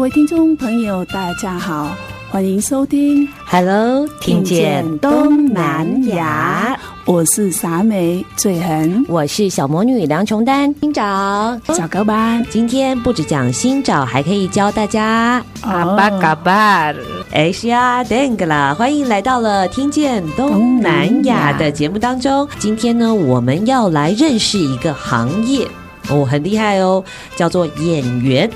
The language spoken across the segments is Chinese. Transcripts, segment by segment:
各位听众朋友，大家好，欢迎收听 Hello，听见东南亚，我是傻美醉痕，我是小魔女梁琼丹，新找小高班，今天不止讲新找，还可以教大家阿巴嘎巴，哎是呀，登个啦，欢迎来到了听见东南亚的节目当中，今天呢，我们要来认识一个行业。哦，很厉害哦，叫做演员。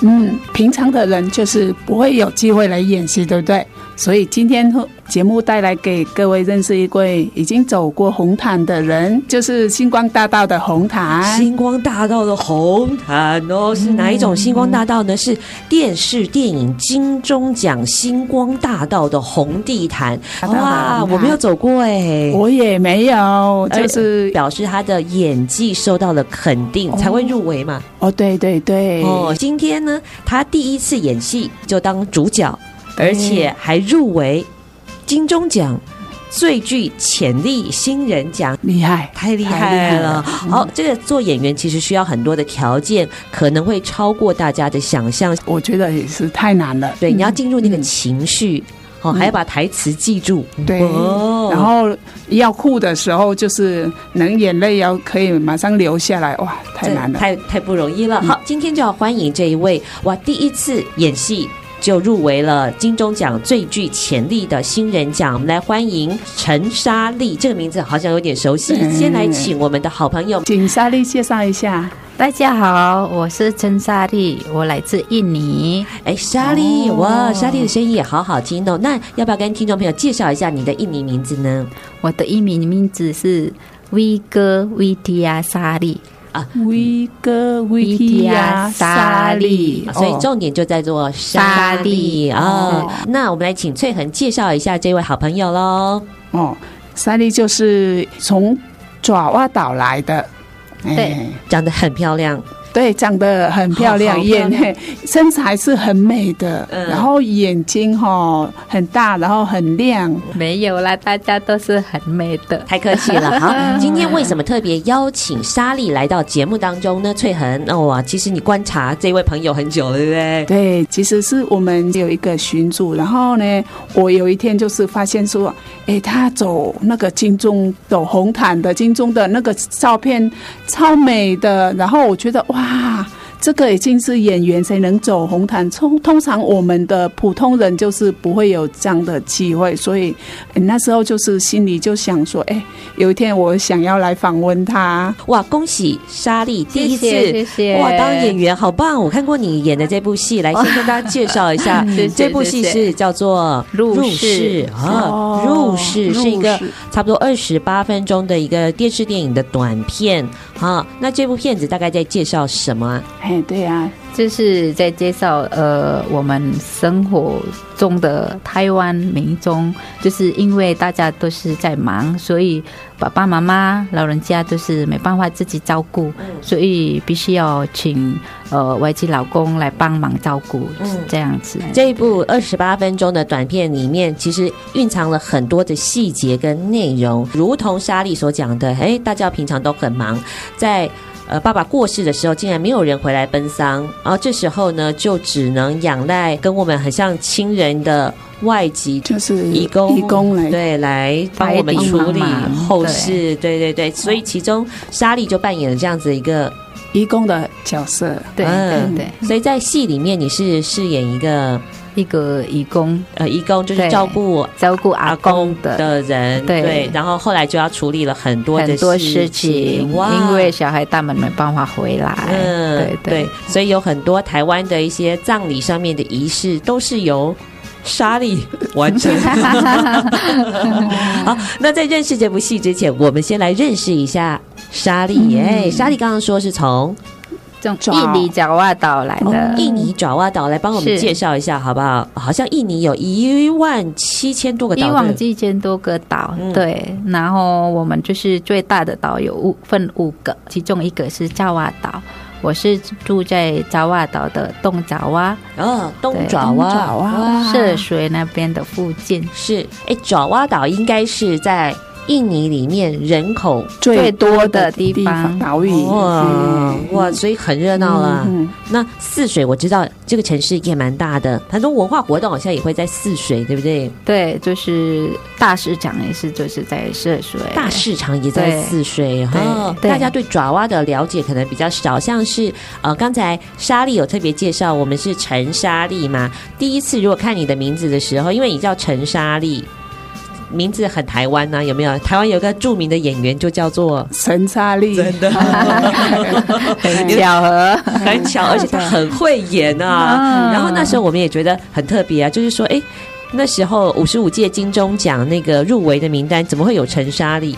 嗯，平常的人就是不会有机会来演习，对不对？所以今天节目带来给各位认识一位已经走过红毯的人，就是星光大道的红毯。星光大道的红毯哦，是哪一种星光大道呢？是电视电影金钟奖星光大道的红地毯。哇，我没有走过哎，我也没有，就是表示他的演技受到了肯定，才会入围嘛。哦，对对对。哦，今天呢，他第一次演戏就当主角。而且还入围金钟奖最具潜力新人奖，厉害，太厉害了！好，这个做演员其实需要很多的条件，可能会超过大家的想象。我觉得也是太难了。对，你要进入那个情绪，哦，还要把台词记住。对，然后要哭的时候，就是能眼泪要可以马上流下来。哇，太难了，太太不容易了。好，今天就要欢迎这一位哇，第一次演戏。就入围了金钟奖最具潜力的新人奖，我们来欢迎陈莎莉，这个名字好像有点熟悉。先来请我们的好朋友，请莎莉介绍一下。大家好，我是陈莎莉，我来自印尼。哎，莎莉，哇，莎莉的声音也好好听哦。那要不要跟听众朋友介绍一下你的印尼名字呢？我的印尼名字是 V 哥 V T 亚莎莉。啊，威哥维提亚沙利，所以重点就在做沙利啊。哦，那我们来请翠恒介绍一下这位好朋友喽。哦，沙利就是从爪哇岛来的，对，长得很漂亮。对，长得很漂亮，眼身材是很美的，嗯、然后眼睛哈、哦、很大，然后很亮。没有啦，大家都是很美的，太客气了。好，今天为什么特别邀请莎莉来到节目当中呢？翠恒，哦哇，其实你观察这位朋友很久了，对不对？对，其实是我们有一个群主，然后呢，我有一天就是发现说，哎，他走那个金钟走红毯的金钟的那个照片超美的，然后我觉得哇。啊，这个已经是演员才能走红毯，通通常我们的普通人就是不会有这样的机会，所以那时候就是心里就想说，哎，有一天我想要来访问他。哇，恭喜莎莉第一次，谢谢，哇，当演员好棒！我看过你演的这部戏，来先跟大家介绍一下，这部戏是叫做《入室》啊，《入室》是一个差不多二十八分钟的一个电视电影的短片。好，那这部片子大概在介绍什么？哎，对、啊，就是在介绍呃，我们生活中的台湾民众，就是因为大家都是在忙，所以爸爸妈妈、老人家都是没办法自己照顾，所以必须要请呃外籍老公来帮忙照顾，嗯，这样子。这一部二十八分钟的短片里面，其实蕴藏了很多的细节跟内容，如同莎莉所讲的，哎，大家平常都很忙。在呃爸爸过世的时候，竟然没有人回来奔丧，然后这时候呢，就只能仰赖跟我们很像亲人的外籍，就是义工，义工来对来帮我们处理。后事，对对对，所以其中莎莉就扮演了这样子一个义工的角色，对对对，所以在戏里面你是饰演一个一个义工，呃，义工就是对照顾照顾阿阿公公的。的人，对。然后后来就要处理了很多的很多事事情，哇，因为小孩他们没办法回来，嗯，对对，所以有很多台湾的一些葬礼上面的仪式都是由莎莉完成。好，那在认识这部戏之前，我们先来认识一下莎莉。哎、莎莉刚刚说是从从印尼爪哇岛来的，印尼爪哇岛来帮我们介绍一下，好不好？好像印尼有一万七千多个岛，一万七千多个岛，嗯对。然后我们就是最大的岛有五分五个，其中一个是爪哇岛。我是住在爪哇岛的东爪哇，哦，东爪东爪哇，哇哇歙水那边的附近，是哎，爪哇岛应该是在印尼里面人口最多的地方岛屿哇嗯哇，所以很热闹啦。嗯那泗水我知道这个城市也蛮大的，很多文化活动好像也会在泗水，对不对？对，就是大市场也是就是在泗水，大市场也在泗水哈。哦大家对爪哇的了解可能比较少，像是呃，刚才莎莉有特别介绍，我们是陈莎莉嘛。第一次如果看你的名字的时候，因为你叫陈莎莉。名字很台湾呐、啊，有没有？台湾有个著名的演员就叫做陈莎莉，真的 很巧合，很巧，而且他很会演啊。然后那时候我们也觉得很特别啊，就是说，哎，那时候五十五届金钟奖那个入围的名单，怎么会有陈莎莉？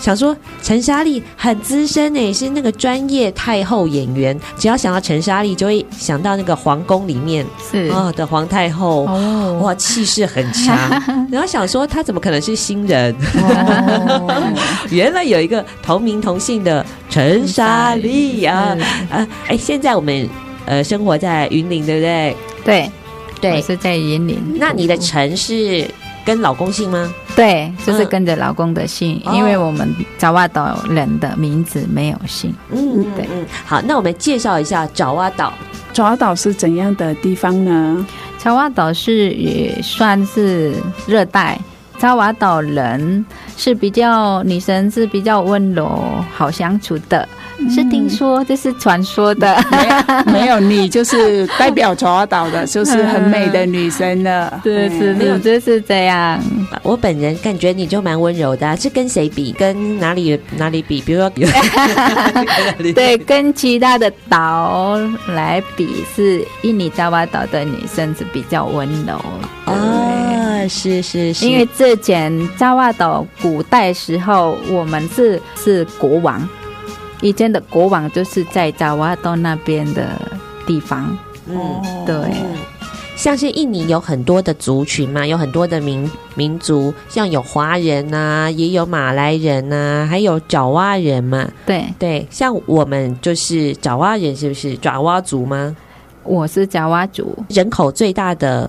想说陈莎莉很资深诶，是那个专业太后演员。只要想到陈莎莉，就会想到那个皇宫里面是啊、哦、的皇太后，哦哇，气势很强。然后想说她怎么可能是新人？原来有一个同名同姓的陈莎莉啊啊！哎，现在我们呃生活在云林，对不对？对对我是在云林。那你的陈是跟老公姓吗？对，就是跟着老公的姓，嗯因为我们爪哇岛人的名字没有姓。嗯，对嗯，好，那我们介绍一下爪哇岛。爪哇岛是怎样的地方呢？爪哇岛是也算是热带，爪哇岛人是比较女生是比较温柔、好相处的，是听说这是传说的。没有，你就是代表爪哇岛的，就是很美的女生了。是是就是这样。我本人感觉你就蛮温柔的、啊，是跟谁比？跟哪里哪里比？比如说，对，跟其他的岛来比，是印尼爪哇岛的女生是比较温柔。对啊，是是是，因为之前爪哇岛古代时候，我们是是国王，以前的国王就是在爪哇岛那边的地方。嗯，对，像是印尼有很多的族群嘛，有很多的民民族，像有华人呐、啊，也有马来人呐、啊，还有爪哇人嘛。对，对，像我们就是爪哇人，是不是爪哇族吗？我是爪哇族，人口最大的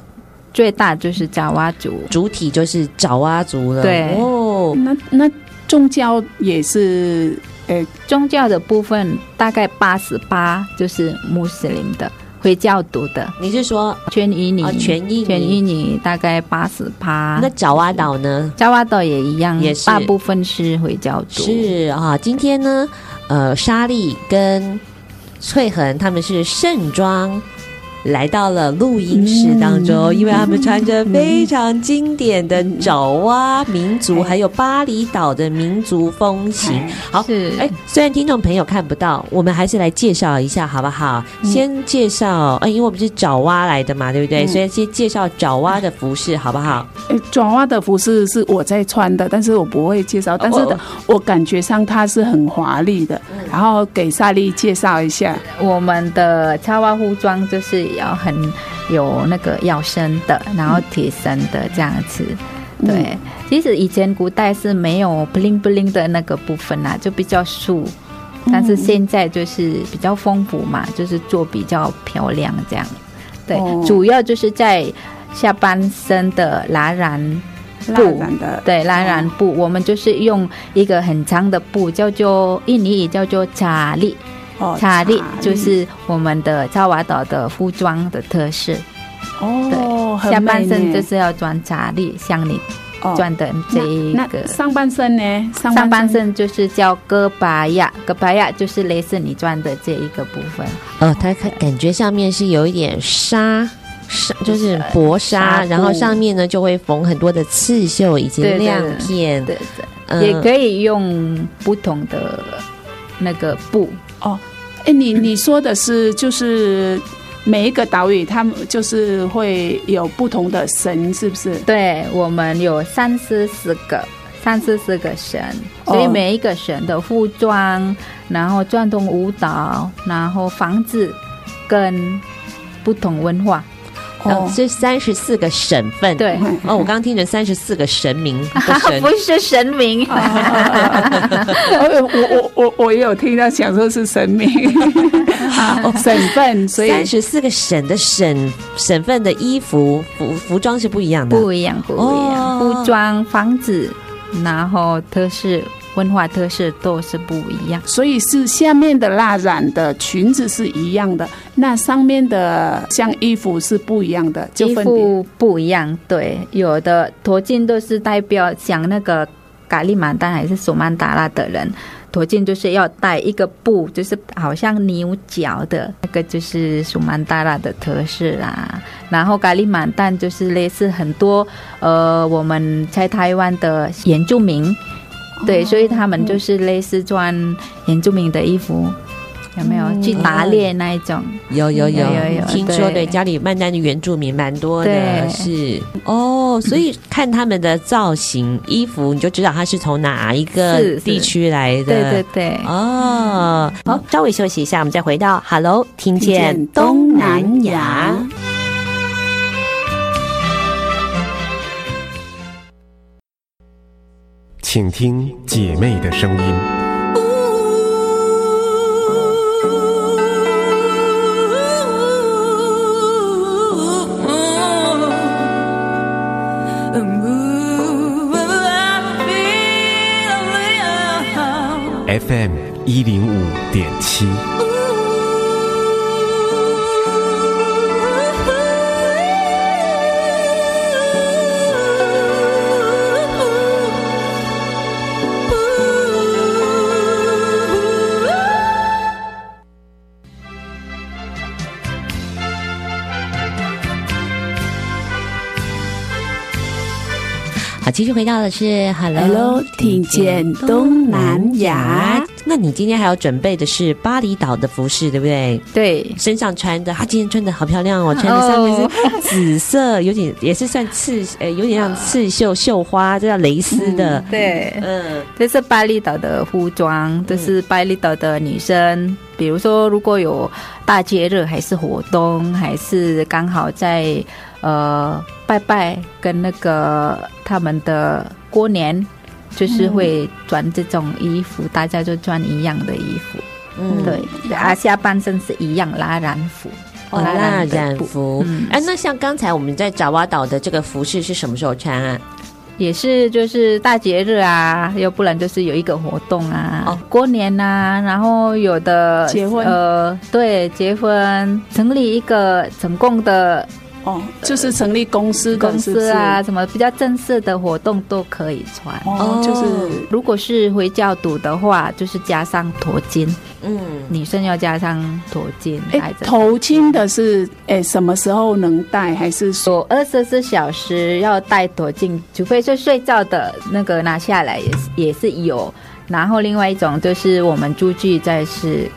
最大就是爪哇族。主体就是爪哇族了。对哦，那那宗教也是，呃，宗教的部分大概八十八就是穆斯林的。回教徒的，你是说全印尼？哦、全印尼，全印尼大概八十八。那爪哇岛呢？爪哇岛也一样，也是大部分是回教徒。是啊，今天呢，呃，莎莉跟翠恒他们是盛装来到了录音室当中，嗯、因为他们穿着非常经典的爪哇民族，嗯、还有巴厘岛的民族风情。嗯、好，是哎，虽然听众朋友看不到，我们还是来介绍一下好不好？嗯、先介绍，哎，因为我们是爪哇来的嘛，对不对？嗯、所以先介绍爪哇的服饰好不好？哎，爪哇的服饰是我在穿的，但是我不会介绍，但是我感觉上它是很华丽的。嗯、然后给萨莉介绍一下，我们的爪哇服装就是。要很有那个腰身的，然后贴身的这样子。嗯、对，其实以前古代是没有 bling bling 的那个部分啦，就比较素。但是现在就是比较丰富嘛，就是做比较漂亮这样。对，哦、主要就是在下半身的拉染布的，对，拉染布，哦、我们就是用一个很长的布，叫做印尼语叫做查利。哦，查利就是我们的爪哇岛的服装的特色。哦，对，下半身就是要穿查利，像你穿的这一个。上半身呢？上半身就是叫戈巴亚，戈巴亚就是类似你穿的这一个部分。哦，它感觉上面是有一点纱纱，就是薄纱，然后上面呢就会缝很多的刺绣以及亮片，对对，嗯、也可以用不同的那个布哦。哎，你你说的是就是每一个岛屿，他们就是会有不同的神，是不是？对，我们有三十四个，三四十四个神，所以每一个神的服装，然后转动舞蹈，然后房子跟不同文化。哦，这三十四个省份。对，哦，我刚刚听成三十四个神明，神不是神明。我我我我也有听到，想说是神明。哦，省份，所以三十四个省的省省份的衣服服服装是不一样的，不一样，不一样，服装、房子，然后特色。文化特色都是不一样，所以是下面的蜡染的裙子是一样的，那上面的像衣服是不一样的，就衣服不一样。对，有的头巾都是代表像那个咖喱曼丹还是苏曼达拉的人，头巾就是要带一个布，就是好像牛角的那个，就是苏曼达拉的特色啦。然后咖哩曼丹就是类似很多呃我们在台湾的原住民。对，所以他们就是类似穿原住民的衣服，有没有去打猎那一种？有有有有有，听说对家里曼丹的原住民蛮多的，是哦。所以看他们的造型衣服，你就知道他是从哪一个地区来的。对对对，哦。好，稍微休息一下，我们再回到 Hello，听见东南亚。请听姐妹的声音。FM 一零五点七。继续回到的是 Hello, Hello，听见东南亚。那你今天还要准备的是巴厘岛的服饰，对不对？对，身上穿的，他今天穿的好漂亮哦，穿的上面是紫色，有点也是算刺，呃，有点像刺绣绣花，这叫蕾丝的。嗯、对，嗯，这是巴厘岛的服装，这是巴厘岛的女生。嗯、比如说，如果有大节日，还是活动，还是刚好在。呃，拜拜跟那个他们的过年，就是会穿这种衣服，嗯、大家就穿一样的衣服。嗯，对，啊，下半身是一样拉染服。哦，拉染服。嗯，哎，那像刚才我们在爪哇岛的这个服饰是什么时候穿啊？也是就是大节日啊，要不然就是有一个活动啊，哦，过年啊，然后有的结婚，呃，对，结婚，成立一个成功的。哦，就是成立公司公司啊，什么比较正式的活动都可以穿。哦，就是如果是回教徒的话，就是加上头巾。嗯，女生要加上头巾。哎，头巾的是哎什么时候能戴？还是说二十四小时要戴头巾？除非是睡觉的那个拿下来也是也是有。然后另外一种就是我们出去再是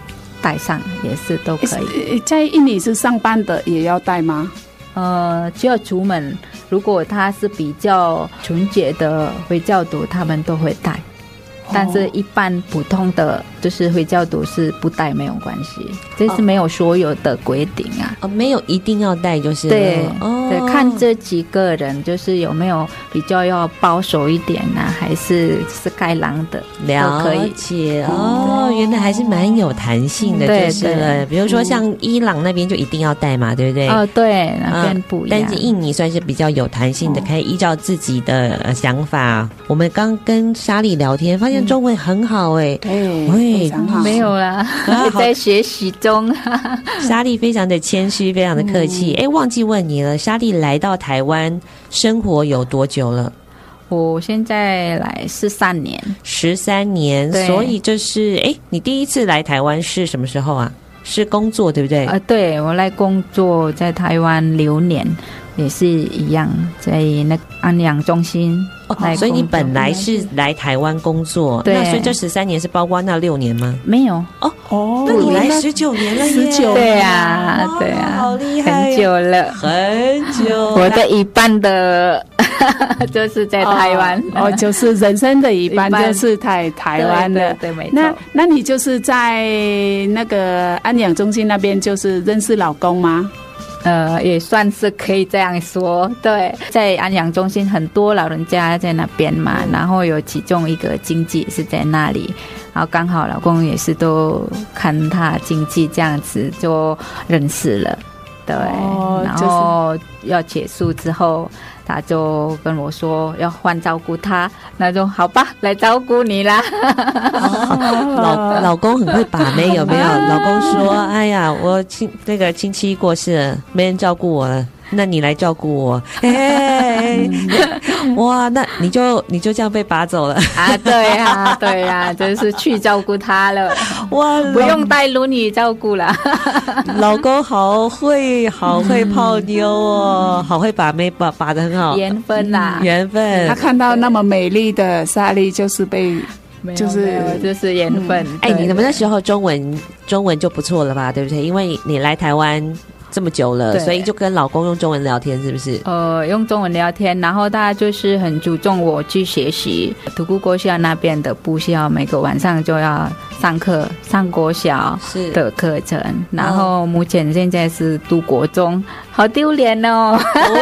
戴上也是都可以。在印尼是上班的也要戴吗？呃，只要出门，如果他是比较纯洁的回教徒，他们都会带。但是，一般普通的，就是回教徒是不戴没有关系，这是没有所有的规定啊。哦，没有一定要戴，就是对，哦，对，看这几个人，就是有没有比较要保守一点呢，还是是开朗的，了解哦，原来还是蛮有弹性的，就是了。比如说像伊朗那边就一定要戴嘛，对不对？哦，对，那边不一样。但是印尼算是比较有弹性的，可以依照自己的想法。我们刚跟莎莉聊天，发现。中文很好哎，对，非常好，没有啦，在学习中。莎莉非常的谦虚，非常的客气。哎，忘记问你了，莎莉来到台湾生活有多久了？我现在来十三年，十三年。所以这是，哎，你第一次来台湾是什么时候啊？是工作，对不对？呃，对，我来工作在台湾六年，也是一样，在那安养中心。哦，所以你本来是来台湾工作，对，那所以这十三年是包括那六年吗？没有，哦哦，那你来十九年了，十九，对啊，对啊，好厉害，很久了，很久。我的一半的 就是在台湾，哦，就是人生的一半就是在台湾的，对，没错。那那你就是在那个安养中心那边，就是认识老公吗？呃，也算是可以这样说。对，在安养中心很多老人家在那边嘛，然后有其中一个经济是在那里，然后刚好老公也是都看他经济这样子就认识了。对，哦、然后要结束之后。他就跟我说要换照顾他，那就好吧，来照顾你啦。哦、老老公很会把妹，有没有？老公说：“哎呀，我亲那个亲戚过世了，没人照顾我了。”那你来照顾我，哎，哇，那你就你就这样被拔走了啊？对呀，对呀，真是去照顾他了，哇，不用带轮椅照顾了。老公好会，好会泡妞哦，好会把妹把把的很好，缘分呐，缘分。他看到那么美丽的莎莉，就是被，就是就是缘分。哎，你们那时候中文中文就不错了吧？对不对？因为你来台湾。这么久了，所以就跟老公用中文聊天，是不是？呃，用中文聊天，然后大家就是很注重我去学习。独孤国小那边的部校，每个晚上就要上课，上国小的课程。然后目前现在是读国中，好丢脸哦！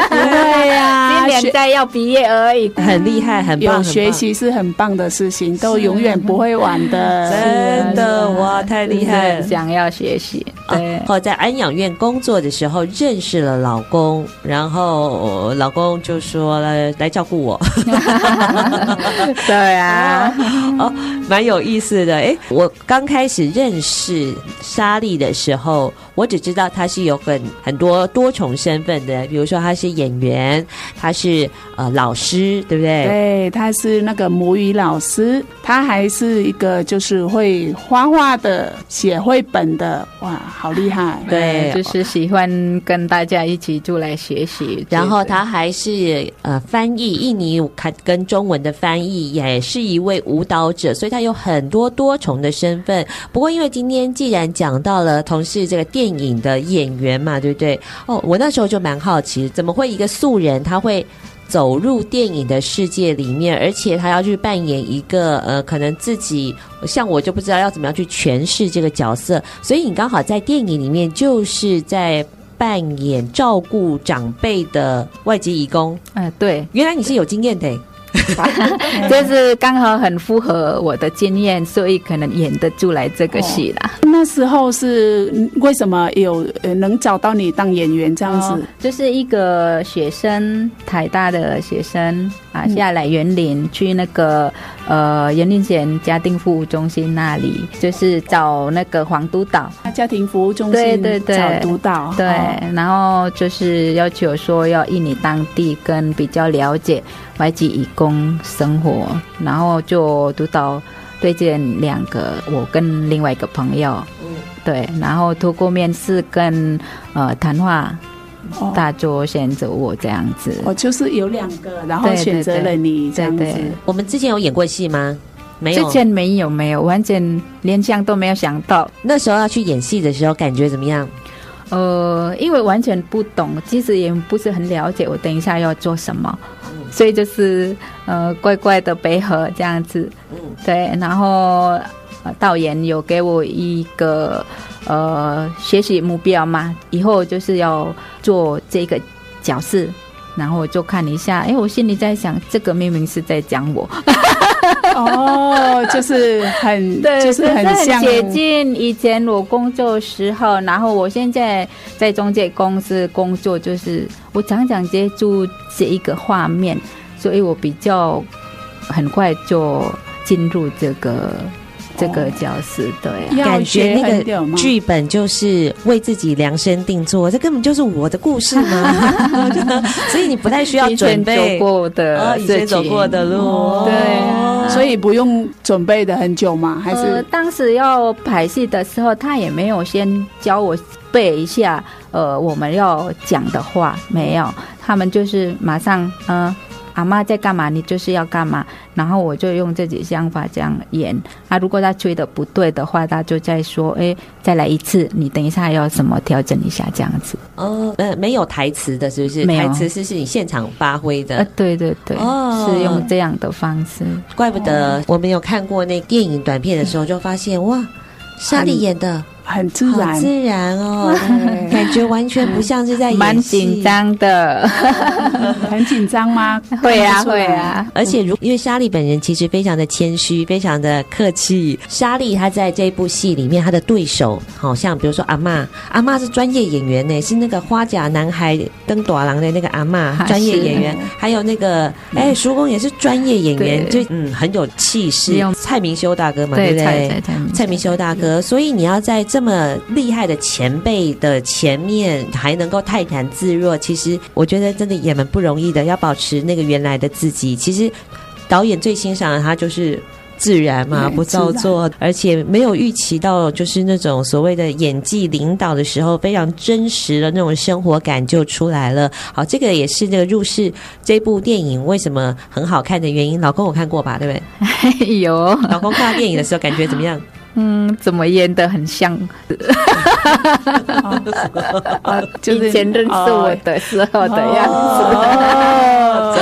对呀，今年在要毕业而已，很厉害，很棒。学习是很棒的事情，都永远不会晚的。真的哇，太厉害了！想要学习，对。后在安养院工作的时候认识了老公，然后老公就说来来照顾我。对啊，哦，蛮有意思的。哎，我刚开始认识莎莉的时候，我只知道她是有很很多多重身份的，比如说她是演员，她是呃老师，对不对？对，她是那个母语老师，她还是一个就是会画画的、写绘本的，哇，好厉害！对，就是喜欢跟大家一起出来学习。然后她还是呃翻译印尼看跟中文的翻译，也是一位舞蹈者，所以她有很多多重的身份。不过因为今天既然讲到了同是这个电影的演员嘛，对不对？哦，我那时候就蛮好奇，怎么会一个素人他会走入电影的世界里面，而且他要去扮演一个呃，可能自己像我就不知道要怎么样去诠释这个角色。所以你刚好在电影里面就是在扮演照顾长辈的外籍义工。嗯，对，原来你是有经验的。就是刚好很符合我的经验，所以可能演得出来这个戏啦。哦，那时候是为什么有呃能找到你当演员这样子？哦，就是一个学生，台大的学生啊，下来园林去那个呃员林县家庭服务中心那里，就是找那个黄督导。家庭服务中心对对对找督导对，然后就是要求说要印尼当地跟比较了解。外籍义工生活，然后就督导推荐两个，我跟另外一个朋友，嗯，对，然后通过面试跟呃谈话，他就选择我这样子。哦，就是有两个，然后选择了你这样子。对对对，我们之前有演过戏吗？没有，之前没有，没有，完全连想都没有想到。那时候要去演戏的时候，感觉怎么样？呃，因为完全不懂，其实也不是很了解，我等一下要做什么。所以就是呃，乖乖的配合这样子，嗯，对。然后、呃、导演有给我一个呃学习目标嘛，以后就是要做这个角色。然后我就看一下，哎，我心里在想，这个明明是在讲我。哦，就是很对，就是很像接近以前我工作时候。然后我现在在中介公司工作，就是我常常接触这一个画面，所以我比较很快就进入这个这个角色，对，感觉那个剧剧本就是为自己量身定做，这根本就是我的故事嘛，所以你不太需要准备。走过的，哦，以前走过的路，哦、对，所以不用准备的很久嘛，还是、呃、当时要排戏的时候，他也没有先教我背一下，呃，我们要讲的话没有，他们就是马上嗯。呃阿妈在干嘛？你就是要干嘛？然后我就用自己想法这样演。啊，如果他吹的不对的话，他就再说：“哎，再来一次。你等一下要什么调整一下，这样子。”哦，呃，没有台词的，是不是？没有台词是是你现场发挥的。呃，对对对，哦，是用这样的方式。怪不得我们有看过那电影短片的时候，就发现哇，莎莉演的。很自然，好自然哦，感觉完全不像是在演戏。蛮紧张的，很紧张吗？会啊，会啊。而且如因为莎莉本人其实非常的谦虚，非常的客气。莎莉她在这部戏里面，她的对手好像比如说阿嬷，阿嬷是专业演员呢，是那个花甲男孩登朵郎的那个阿嬷，专业演员。还有那个哎，叔公也是专业演员，就嗯很有气势。蔡明修大哥嘛，对不对？蔡明修大哥，所以你要在。这么厉害的前辈的前面还能够泰然自若，其实我觉得真的也蛮不容易的。要保持那个原来的自己，其实导演最欣赏的他就是自然嘛，不造作，而且没有预期到就是那种所谓的演技领导的时候非常真实的那种生活感就出来了。好，这个也是这个入世这部电影为什么很好看的原因。老公，我看过吧？对不对？哎呦。老公看到电影的时候感觉怎么样？嗯，怎么演的很像？就是以前认识我的时候的样子。哦，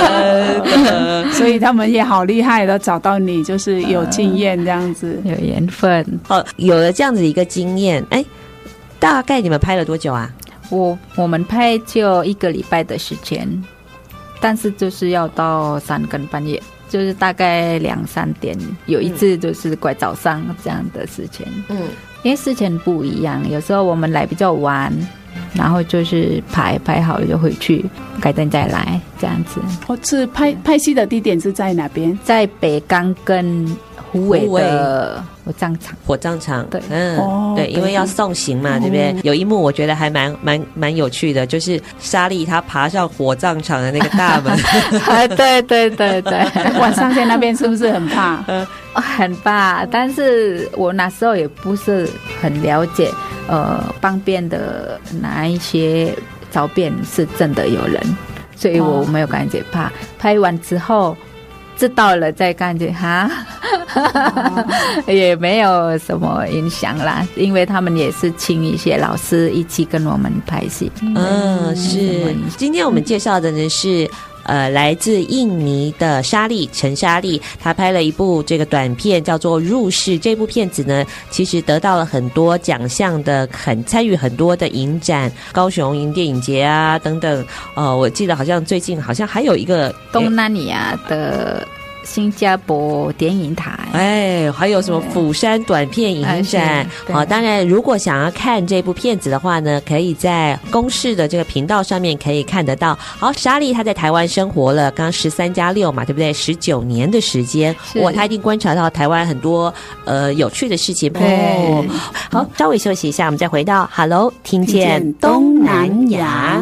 真的。所以他们也好厉害的找到你，就是有经验这样子，有缘分。哦，有了这样子一个经验，哎，大概你们拍了多久啊？我我们拍就一个礼拜的时间，但是就是要到三更半夜。就是大概两三点，有一次就是怪早上这样的事情。嗯，因为事情不一样，有时候我们来比较晚，然后就是排排好了就回去，改天再来这样子。哦，是拍拍戏的地点是在哪边？在北港跟虎尾的。火葬场，火葬场，对，嗯，哦、对，因为要送行嘛，对不对？有一幕我觉得还蛮蛮蛮有趣的，就是莎莉她爬上火葬场的那个大门，哎对对对对，晚上在那边是不是很怕？嗯，很怕，但是我那时候也不是很了解，呃，旁边的哪一些照片是真的有人，所以我没有感觉怕。拍完之后。知道了再感觉哈，也没有什么影响啦，因为他们也是请一些老师一起跟我们拍戏。嗯，是。今天我们介绍的呢是。呃，来自印尼的莎莉陈莎莉，她拍了一部这个短片，叫做《入世》。这部片子呢，其实得到了很多奖项的，很参与很多的影展，高雄影电影节啊等等。呃，我记得好像最近好像还有一个东南亚的。新加坡电影台，哎，还有什么釜山短片影展？好、哦，当然，如果想要看这部片子的话呢，可以在公视的这个频道上面可以看得到。好，莎莉她在台湾生活了，刚十三加六嘛，对不对？十九年的时间，哇，她一定观察到台湾很多呃有趣的事情。哦，好，稍微休息一下，我们再回到 Hello，听见东南亚。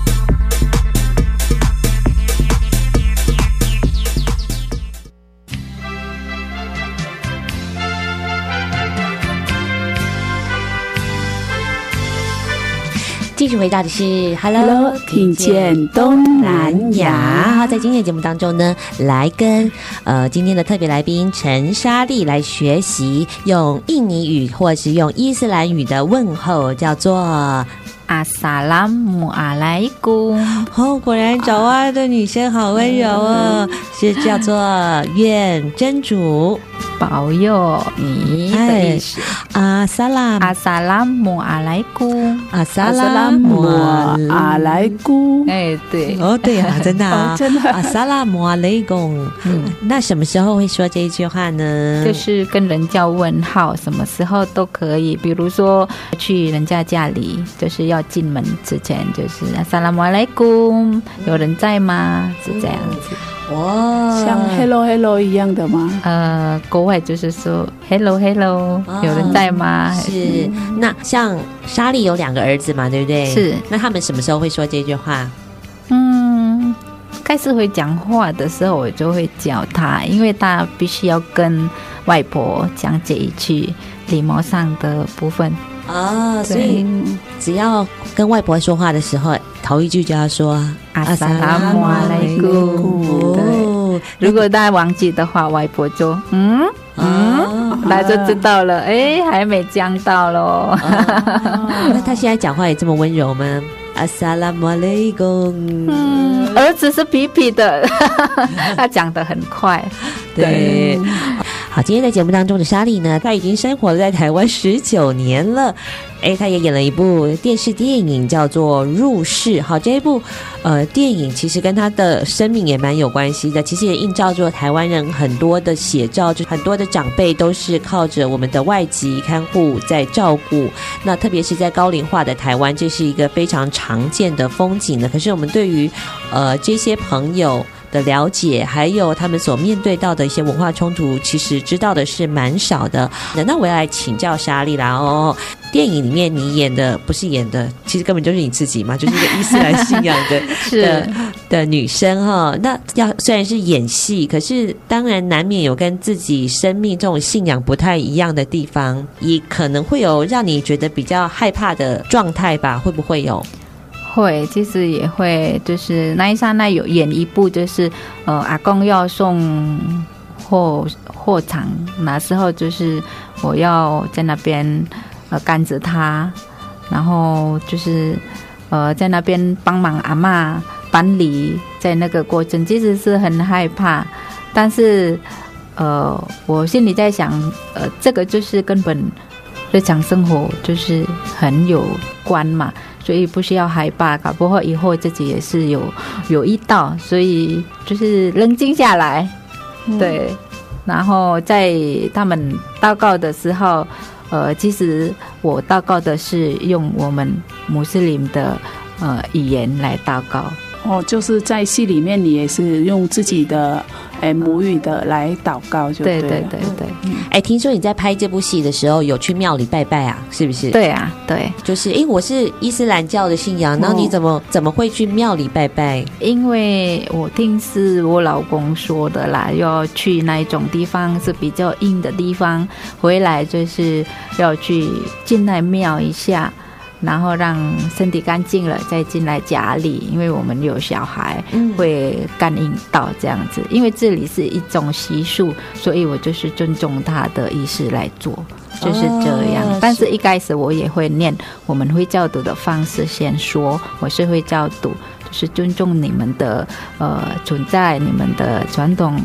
继续回到的是 Hello，听见东南亚。好，在今天的节目当中呢，来跟呃今天的特别来宾陈莎莉来学习用印尼语或是用伊斯兰语的问候，叫做阿萨拉姆阿莱古。哦，果然爪哇的女生好温柔哦，是叫做愿真主保佑你的意思。阿萨拉阿萨拉姆阿莱姑，阿萨拉姆阿莱姑。哎，对，哦，对啊，真的啊，真的。阿萨拉姆阿莱公，嗯，那什么时候会说这一句话呢？就是跟人家问好，什么时候都可以。比如说去人家家里，就是要进门之前，就是阿萨拉姆阿莱姑，有人在吗？是这样子。哇，像 hello hello 一样的吗？呃，国外就是说 hello hello，有人在吗？是。那像莎莉有两个儿子嘛，对不对？是。那他们什么时候会说这句话？嗯，开始会讲话的时候，我就会教他，因为他必须要跟外婆讲解一句礼貌上的部分。哦，所以只要跟外婆说话的时候，头一句就要说阿萨拉姆阿莱姑。对，如果大家忘记的话，外婆就嗯嗯，那就知道了。哎，还没讲到喽。那他现在讲话也这么温柔吗？阿萨拉姆阿莱姑。嗯，儿子是皮皮的，他讲的很快。对。好，今天在节目当中的莎莉呢，她已经生活在台湾十九年了。哎，她也演了一部电视电影，叫做《入世》。好，这一部呃电影其实跟她的生命也蛮有关系的。其实也映照着台湾人很多的写照，就很多的长辈都是靠着我们的外籍看护在照顾。那特别是在高龄化的台湾，这是一个非常常见的风景的。可是我们对于呃这些朋友。的了解，还有他们所面对到的一些文化冲突，其实知道的是蛮少的。那那我要来请教莎莉啦哦，电影里面你演的不是演的，其实根本就是你自己嘛，就是一个伊斯兰信仰的 是的的女生哈。那要虽然是演戏，可是当然难免有跟自己生命这种信仰不太一样的地方，也可能会有让你觉得比较害怕的状态吧？会不会有？会，其实也会，就是那一刹那有演一部，就是呃，阿公要送货货场，那时候就是我要在那边呃干着他，然后就是呃在那边帮忙阿嬷搬礼，在那个过程其实是很害怕，但是呃我心里在想，呃这个就是根本日常生活就是很有关嘛。所以不需要害怕，搞不好以后自己也是有有一道，所以就是冷静下来，嗯、对，然后在他们祷告的时候，呃，其实我祷告的是用我们穆斯林的呃语言来祷告。哦，就是在戏里面，你也是用自己的。哎，母语的来祷告就对，对对对对。哎，听说你在拍这部戏的时候有去庙里拜拜啊？是不是？对啊，对，就是哎，我是伊斯兰教的信仰，然后你怎么、哦、怎么会去庙里拜拜？因为我听是我老公说的啦，要去那一种地方是比较硬的地方，回来就是要去进来庙一下。然后让身体干净了，再进来家里，因为我们有小孩会感应到这样子。因为这里是一种习俗，所以我就是尊重他的意思来做，就是这样。哦、但是一开始我也会念我们会教徒的方式先说，我是会教徒，就是尊重你们的呃存在，你们的传统，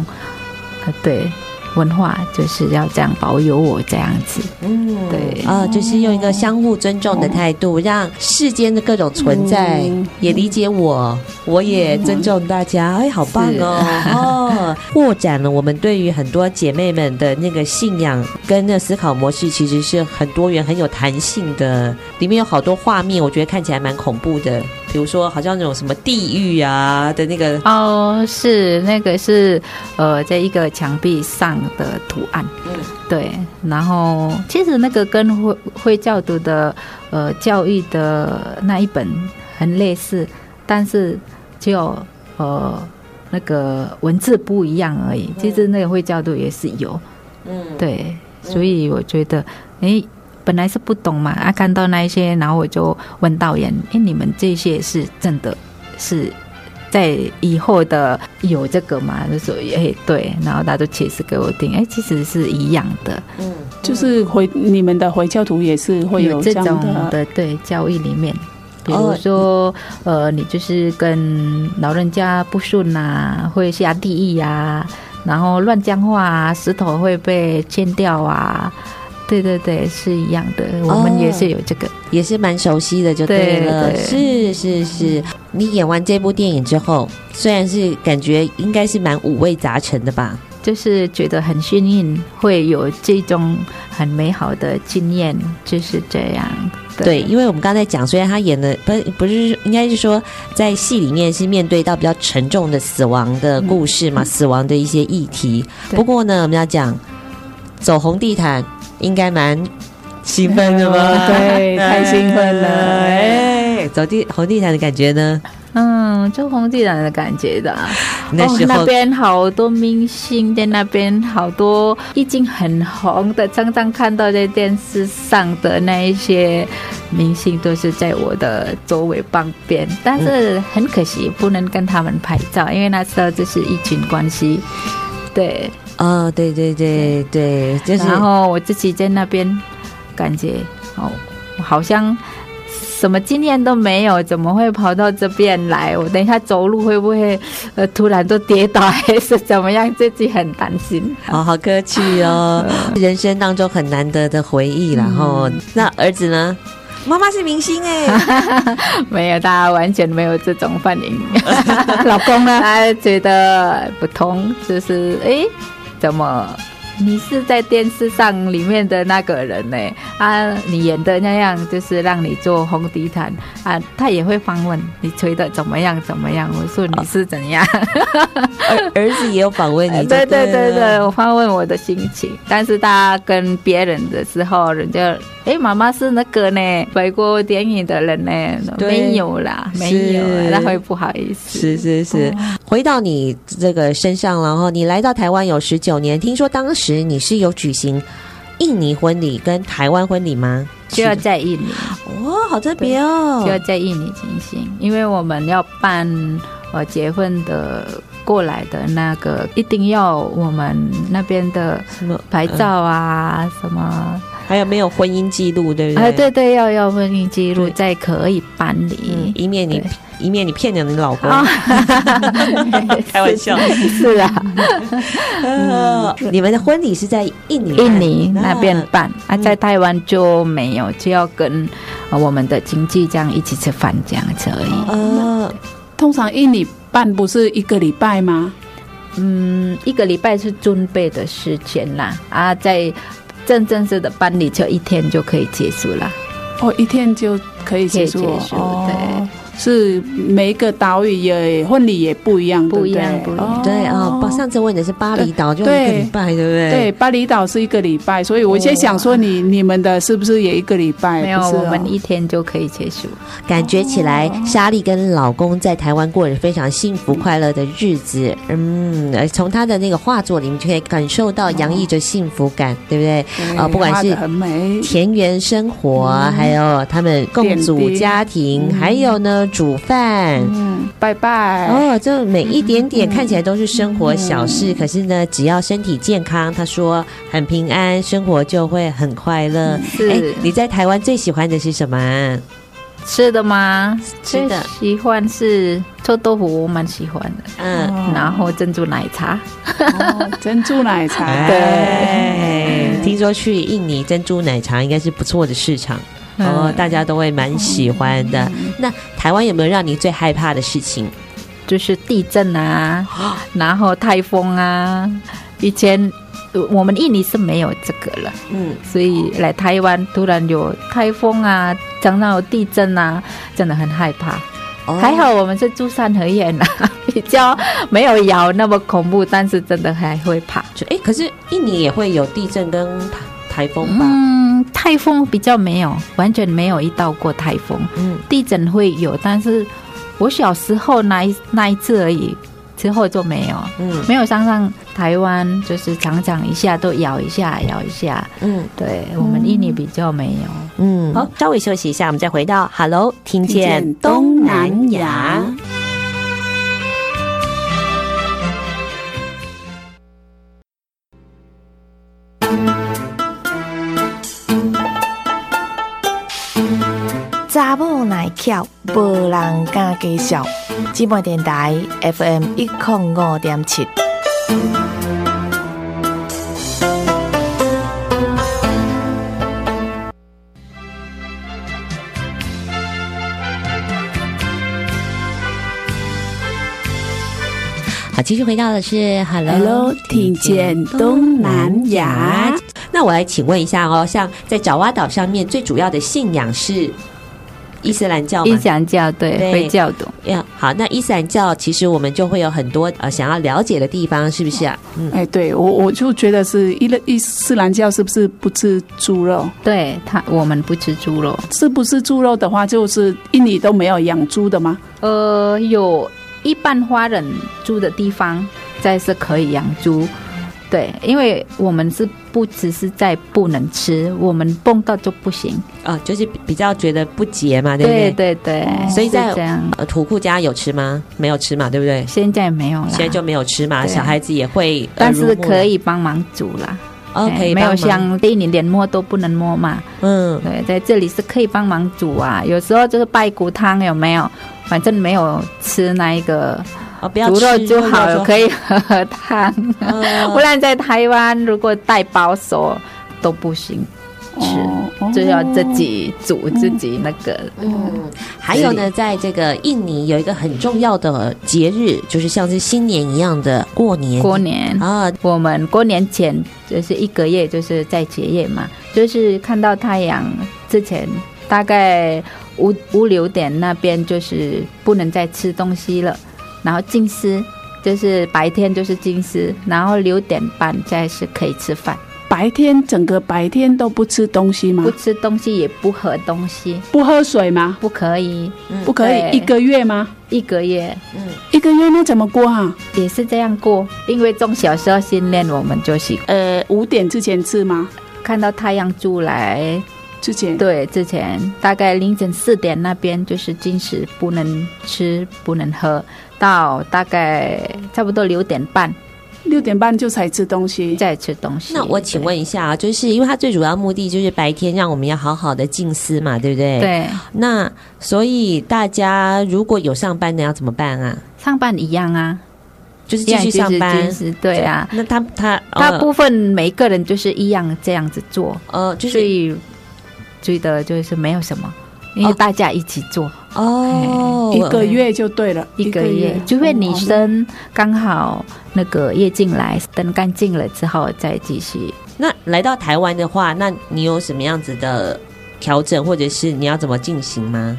呃对。文化就是要这样保有我这样子，嗯，对啊，就是用一个相互尊重的态度，让世间的各种存在也理解我，我也尊重大家。哎，好棒哦！哦，扩展了我们对于很多姐妹们的那个信仰跟那思考模式，其实是很多元、很有弹性的。里面有好多画面，我觉得看起来蛮恐怖的。比如说，好像那种什么地狱啊的那个哦，是那个是呃，在一个墙壁上的图案，嗯，对。然后其实那个跟会会教读的呃教育的那一本很类似，但是就呃那个文字不一样而已。其实那个会教读也是有，嗯，对。所以我觉得，哎。本来是不懂嘛，啊，看到那一些，然后我就问导演：“哎，你们这些是真的是在以后的有这个吗？”就说：“哎，对。”然后他就解释给我听：“哎，其实是一样的，嗯，就是回你们的回教徒也是会有这，种的对教育里面，比如说、哦、呃，你就是跟老人家不顺呐、啊，会下地狱呀、啊。”然后乱讲话啊，石头会被掀掉啊。对对对，是一样的，我们也是有这个，也是蛮熟悉的，就对了。对是是是，你演完这部电影之后，虽然是感觉应该是蛮五味杂陈的吧，就是觉得很幸运，会有这种很美好的经验，就是这样。对，因为我们刚才讲，虽然他演的不是不是，应该是说在戏里面是面对到比较沉重的死亡的故事嘛，嗯、死亡的一些议题。不过呢，我们要讲走红地毯。应该蛮兴奋的吧？对，太兴奋了！哎，走地红地毯的感觉呢？嗯，就红地毯的感觉的。那时候、哦、那边好多明星在那边，好多已经很红的，常常看到在电视上的那一些明星，都是在我的周围旁边。但是很可惜，不能跟他们拍照，因为那时候就是疫情关系。对。哦，对对对对，就是。然后我自己在那边，感觉哦，好像什么经验都没有，怎么会跑到这边来？我等一下走路会不会呃突然都跌倒，还是怎么样？自己很担心。哦，好客气哦，人生当中很难得的回忆。然后，那儿子呢？妈妈是明星哎，没有，大家完全没有这种反应。老公呢？他觉得不同，就是哎。怎么？你是在电视上里面的那个人呢？啊，你演的那样就是让你做红地毯啊，他也会访问你吹的怎么样怎么样？我说你是怎样？儿儿子也有访问你，对对对对，我访问我的心情。但是他跟别人的时候，人家哎，妈妈是那个呢，拍过电影的人呢，没有啦，没有，那会不好意思。是是是，回到你这个身上，然后你来到台湾有十九年，听说当时。时你是有举行印尼婚礼跟台湾婚礼吗？就要在印尼哇，好特别哦！就要在印尼进行，因为我们要办呃结婚的过来的那个，一定要我们那边的什么牌照啊，呃、什么还有没有婚姻记录，对不对？哎，对对，要要婚姻记录再可以办理，以免你。以免你骗了你老公，哦、开玩笑，是啊。呃，你们的婚礼是在印尼，印尼那边办啊，在台湾就没有，就要跟我们的经济这样一起吃饭这样子而已。呃，通常印尼办不是一个礼拜吗？嗯，一个礼拜是准备的时间啦，啊，在正正式的办理就一天就可以结束了。哦，一天就可以结束，结束，哦、对。是每一个岛屿也婚礼也不一样，不一样，不一样。对啊，上次问的是巴厘岛，就一个礼拜，对不对？对，巴厘岛是一个礼拜，所以我先想说，你你们的是不是也一个礼拜？没有，我们一天就可以结束。感觉起来，莎莉跟老公在台湾过着非常幸福快乐的日子。嗯，从他的那个画作里面就可以感受到洋溢着幸福感，对不对？啊，不管是田园生活，还有他们共组家庭，还有呢。煮饭，嗯，拜拜哦，就每一点点看起来都是生活小事，可是呢，只要身体健康，他说很平安，生活就会很快乐。是，你在台湾最喜欢的是什么？吃的吗？吃的，喜欢是臭豆腐，我蛮喜欢的。嗯，然后珍珠奶茶，珍珠奶茶，对，听说去印尼珍珠奶茶应该是不错的市场。哦，大家都会蛮喜欢的。那台湾有没有让你最害怕的事情？就是地震啊，然后台风啊。以前我们印尼是没有这个了，嗯，所以来台湾突然有台风啊，常常有地震啊，真的很害怕。还好我们是住三合院啊，比较没有摇那么恐怖，但是真的还会怕。就哎，可是印尼也会有地震跟台风吧？嗯，台风比较没有，完全没有遇到过台风。嗯，地震会有，但是我小时候那一那一次而已，之后就没有。嗯，没有像上台湾，就是常常一下都摇一下，摇一下。嗯，对，我们印尼比较没有。嗯，好，稍微休息一下，我们再回到 Hello，听见东南亚。巧，无人敢介绍。芝麻电台 FM 一零五点七。好，继续回到的是 Hello，, Hello 听见东南亚。那我来请问一下哦，像在爪哇岛上面，最主要的信仰是伊斯兰教吗？伊斯兰教对，对回教的。呀，好，那伊斯兰教其实我们就会有很多呃想要了解的地方，是不是啊？嗯，哎，对我我就觉得是伊勒伊斯兰教是不是不吃猪肉？对他，我们不吃猪肉。是不是猪肉的话，就是印尼都没有养猪的吗？呃，有一半华人住的地方，在是可以养猪。对，因为我们是不只是在不能吃，我们碰到就不行。哦，就是比较觉得不洁嘛，对不对？对对对，所以在这样呃土库家有吃吗？没有吃嘛，对不对？现在没有了，现在就没有吃嘛，小孩子也会，但是可以帮忙煮啦。哦，可以没有像第一年连摸都不能摸嘛。嗯，对，在这里是可以帮忙煮啊。有时候就是拜骨汤有没有？反正没有吃那一个。哦，不要煮肉就好了，可以以。喝喝汤。嗯不然在台湾，如果带保守都不行吃，哦就要自己煮自己那个。嗯，还有呢，在这个印尼有一个很重要的节日，就是像是新年一样的过年。过年啊，我们过年前就是一个月，就是在结业嘛，就是看到太阳之前，大概五五六点那边就是不能再吃东西了，然后禁食，就是白天就是禁食，然后六点半再是可以吃饭，白天整个白天都不吃东西吗不？吃东西也不喝东西，不喝水吗？不可以不可以一个月吗？一个月嗯一个月那怎么过啊？也是这样过，因为从小时候训练我们就习惯呃，五点之前吃吗？看到太阳出来。之前对，之前大概凌晨四点那边就是禁食，不能吃，不能喝，到大概差不多六点半六点半就才吃东西。再吃东西。那我请问一下啊，就是因为它最主要目的就是白天让我们要好好的静思嘛，对不对？。对，那所以大家如果有上班的要怎么办啊？上班一样啊，就是继续上班。对啊，那他他大部分每个人就是一样这样子做，呃，就是所以觉得就是没有什么，因为大家一起做。哦，一个月就对了，一个月，除非女生刚好那个月经来，等干净了之后再继续。那来到台湾的话，那你有什么样子的调整，或者是你要怎么进行吗？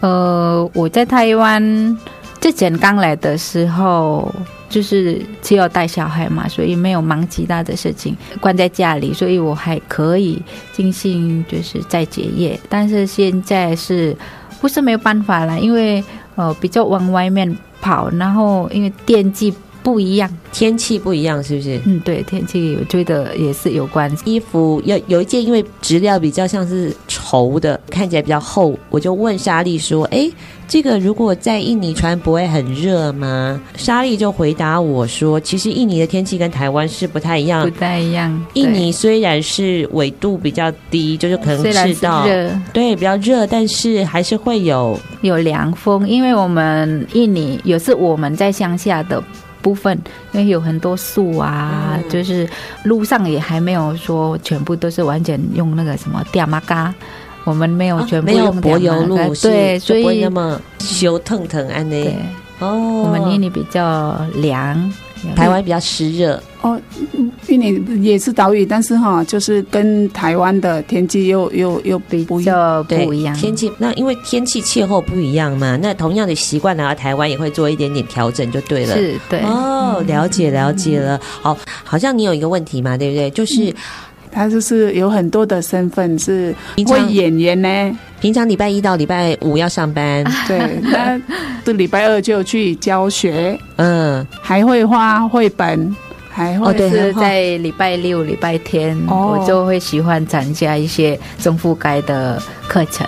呃，我在台湾之前刚来的时候，就是只有带小孩嘛，所以没有忙其他的事情，关在家里，所以我还可以进行就是在结业。但是现在是不是没有办法了？因为呃比较往外面跑，然后因为惦记不一样，天气不一样，是不是？嗯，对，天气我觉得也是有关系。衣服有有一件，因为质料比较像是绸的，看起来比较厚，我就问莎莉说：“哎，这个如果在印尼穿不会很热吗？”莎莉就回答我说：“其实印尼的天气跟台湾是不太一样，不太一样。印尼虽然是纬度比较低，就是可能赤道热，对，比较热，但是还是会有有凉风，因为我们印尼有是我们在乡下的。”部分，因为有很多树啊，嗯、就是路上也还没有说全部都是完全用那个什么吊马嘎，我们没有全部用柏油路，对，所以那么修腾腾安呢。对，哦，我们印尼比较凉，台湾比较湿热。哦，印尼也是岛屿，但是哈，就是跟台湾的天气又又又比较不一样。天气那因为天气气候不一样嘛，那同样的习惯来到台湾也会做一点点调整就对了。是，对。哦，了解了解了。好，好像你有一个问题嘛，对不对？就是。他就是有很多的身份，是会演员呢。平常礼拜一到礼拜五要上班，对，那这礼拜二就去教学，嗯，还会画绘本。还或者是在礼拜六、礼拜天，哦、我就会喜欢参加一些政府开的课程。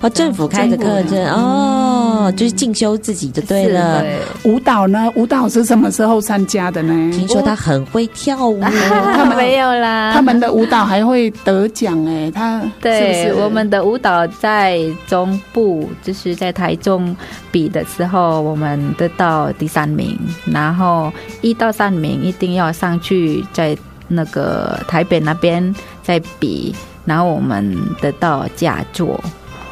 哦，政府开的课程哦，嗯、就是进修自己就对了。对舞蹈呢？舞蹈是什么时候参加的呢？听说他很会跳舞，他 们没有啦。他们的舞蹈还会得奖哎，他对是是我们的舞蹈在中部，就是在台中比的时候，我们得到第三名，然后一到三名一定要上去，在那个台北那边再比，然后我们得到佳作。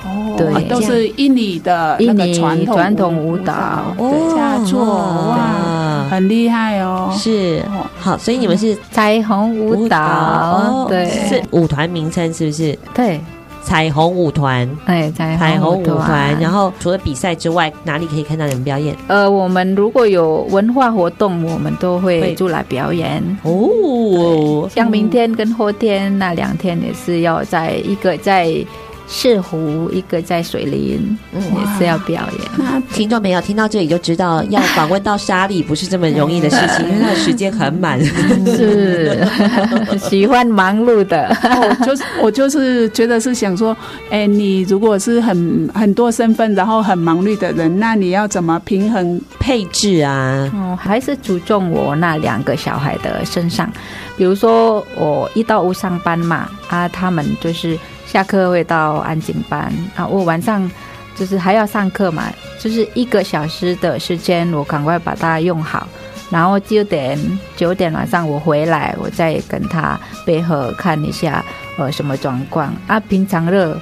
哦，对，都是印尼的那个传统传统舞蹈，对，佳作哇。很厉害哦。是，好，所以你们是彩虹舞蹈，对，是舞团名称是不是？对。彩虹舞团，哎，彩虹舞团。然后除了比赛之外，哪里可以看到你们表演？呃，我们如果有文化活动，我们都会出来表演哦。像明天跟后天那两天也是要在一个在。是湖一个在水林，嗯，也是要表演。那听众朋友听到这里就知道，要访问到莎莉不是这么容易的事情，因为他的时间很满。是 喜欢忙碌的，我就是我就是觉得是想说，哎、欸，你如果是很很多身份，然后很忙碌的人，那你要怎么平衡配置啊？哦，还是注重我那两个小孩的身上，比如说我一到五上班嘛，啊，他们就是。下课会到安静班啊，我晚上就是还要上课嘛，就是一个小时的时间，我赶快把它用好，然后九点九点晚上我回来，我再跟他配合看一下呃什么状况啊。平常的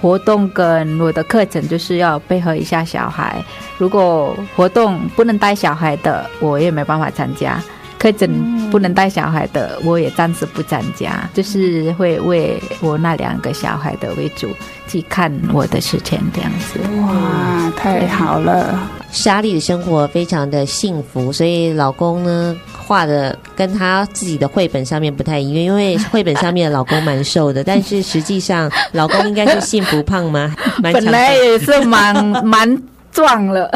活动跟我的课程就是要配合一下小孩，如果活动不能带小孩的，我也没办法参加。课程不能带小孩的，我也暂时不参加，就是会为我那两个小孩的为主去看我的事情这样子。哇，太好了！莎莉的生活非常的幸福，所以老公呢画的跟他自己的绘本上面不太一样，因为绘本上面的老公蛮瘦的，但是实际上老公应该是幸福胖吗？本来也是蛮蛮。壮了，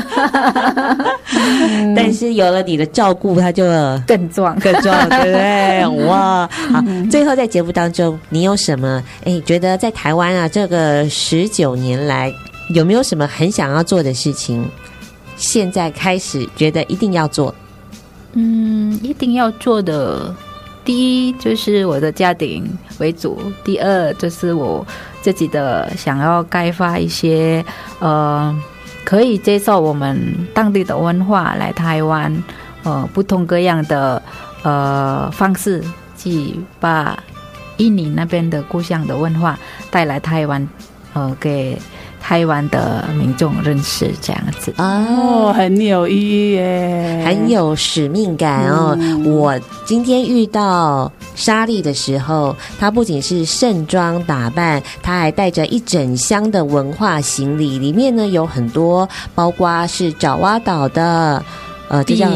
但是有了你的照顾，他就更壮更壮，对不对？哇！好，最后在节目当中，你有什么？哎，觉得在台湾啊，这个十九年来，有没有什么很想要做的事情？现在开始觉得一定要做？嗯，一定要做的，第一就是我的家庭为主，第二就是我自己的想要开发一些呃。可以接受我们当地的文化来台湾，呃，不同各样的呃方式，去把印尼那边的故乡的文化带来台湾，呃，给。台湾的民众认识这样子。哦，很有意义耶，很有使命感哦。嗯、我今天遇到莎莉的时候，她不仅是盛装打扮，她还带着一整箱的文化行李，里面呢有很多，包括是爪哇岛的，呃，就叫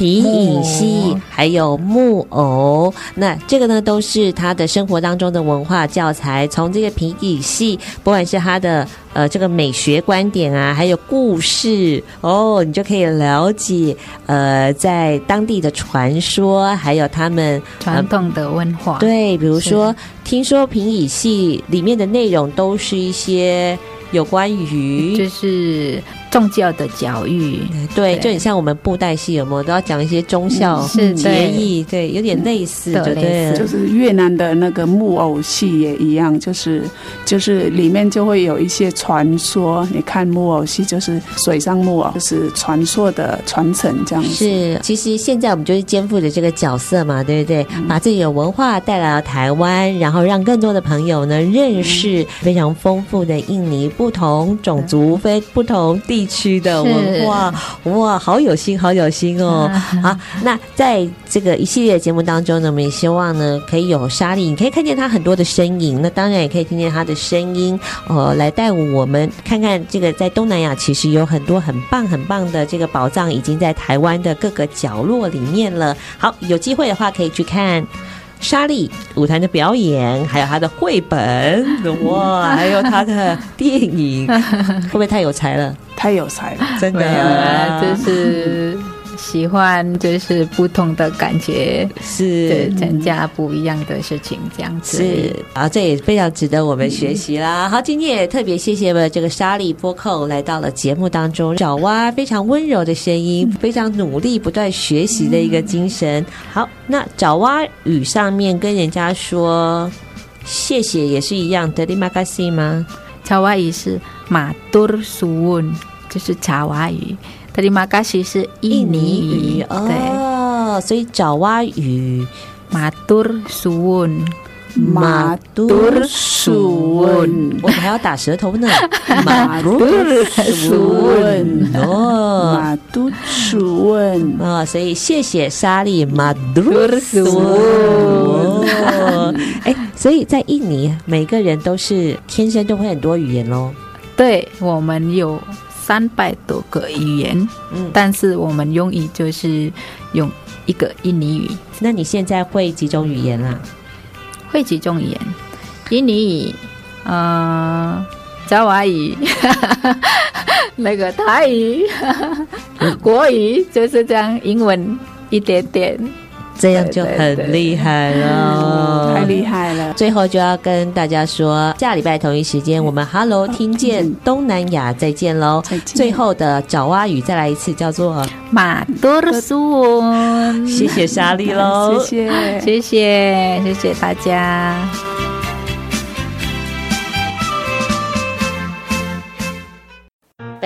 皮影戏，还有木偶，那这个呢都是他的生活当中的文化教材。从这个皮影戏，不管是他的呃这个美学观点啊，还有故事哦，你就可以了解呃在当地的传说，还有他们传统的文化。对，比如说，听说皮影戏里面的内容都是一些有关于就是。宗教的教育，对，就很像我们布袋戏，有没有都要讲一些忠孝节义，对，有点类似，对对，就是越南的那个木偶戏也一样，就是就是里面就会有一些传说。你看木偶戏，就是水上木偶，就是传说的传承这样子。是，其实现在我们就是肩负着这个角色嘛，对不对？把自己的文化带来了台湾，然后让更多的朋友呢认识非常丰富的印尼不同种族、非不同地。地区的文化，哇，好有心，好有心哦！好，那在这个一系列的节目当中呢，我们也希望呢，可以有莎莉，你可以看见她很多的身影，那当然也可以听见她的声音，呃，来带我们看看这个在东南亚其实有很多很棒很棒的这个宝藏，已经在台湾的各个角落里面了。好，有机会的话可以去看。莎莉舞台的表演，还有她的绘本，哇，还有她的电影，会不会太有才了？太有才了，真的，啊，就是。喜欢就是不同的感觉，是增加不一样的事情，这样子是啊，这也非常值得我们学习啦。嗯、好，今天也特别谢谢了这个莎莉波寇来到了节目当中，爪哇非常温柔的声音，嗯、非常努力不断学习的一个精神。嗯、好，那爪哇语上面跟人家说谢谢也是一样的，terima kasih 吗？爪哇语是 matur suwun，就是爪哇语。特里马嘎西是印尼语，对哦，所以爪哇语马杜尔苏温马都苏文，我们还要打舌头呢。马都苏文哦，马都苏文哦，所以谢谢莎莉马都苏文。哎，所以在印尼，每个人都是天生就会很多语言喽。对，我们有三百多个语言，嗯，但是我们用语就是用一个印尼语。那你现在会几种语言啊？会几种语言？印尼语，呃，爪哇语，那个台语，国语，就是这样，英文一点点，这样就很厉害了，太厉害了。最后就要跟大家说，下礼拜同一时间，我们 Hello 听见东南亚再见喽！最后的爪哇语再来一次，叫做马多苏文。谢谢莎莉喽，谢谢，谢谢，谢谢大家。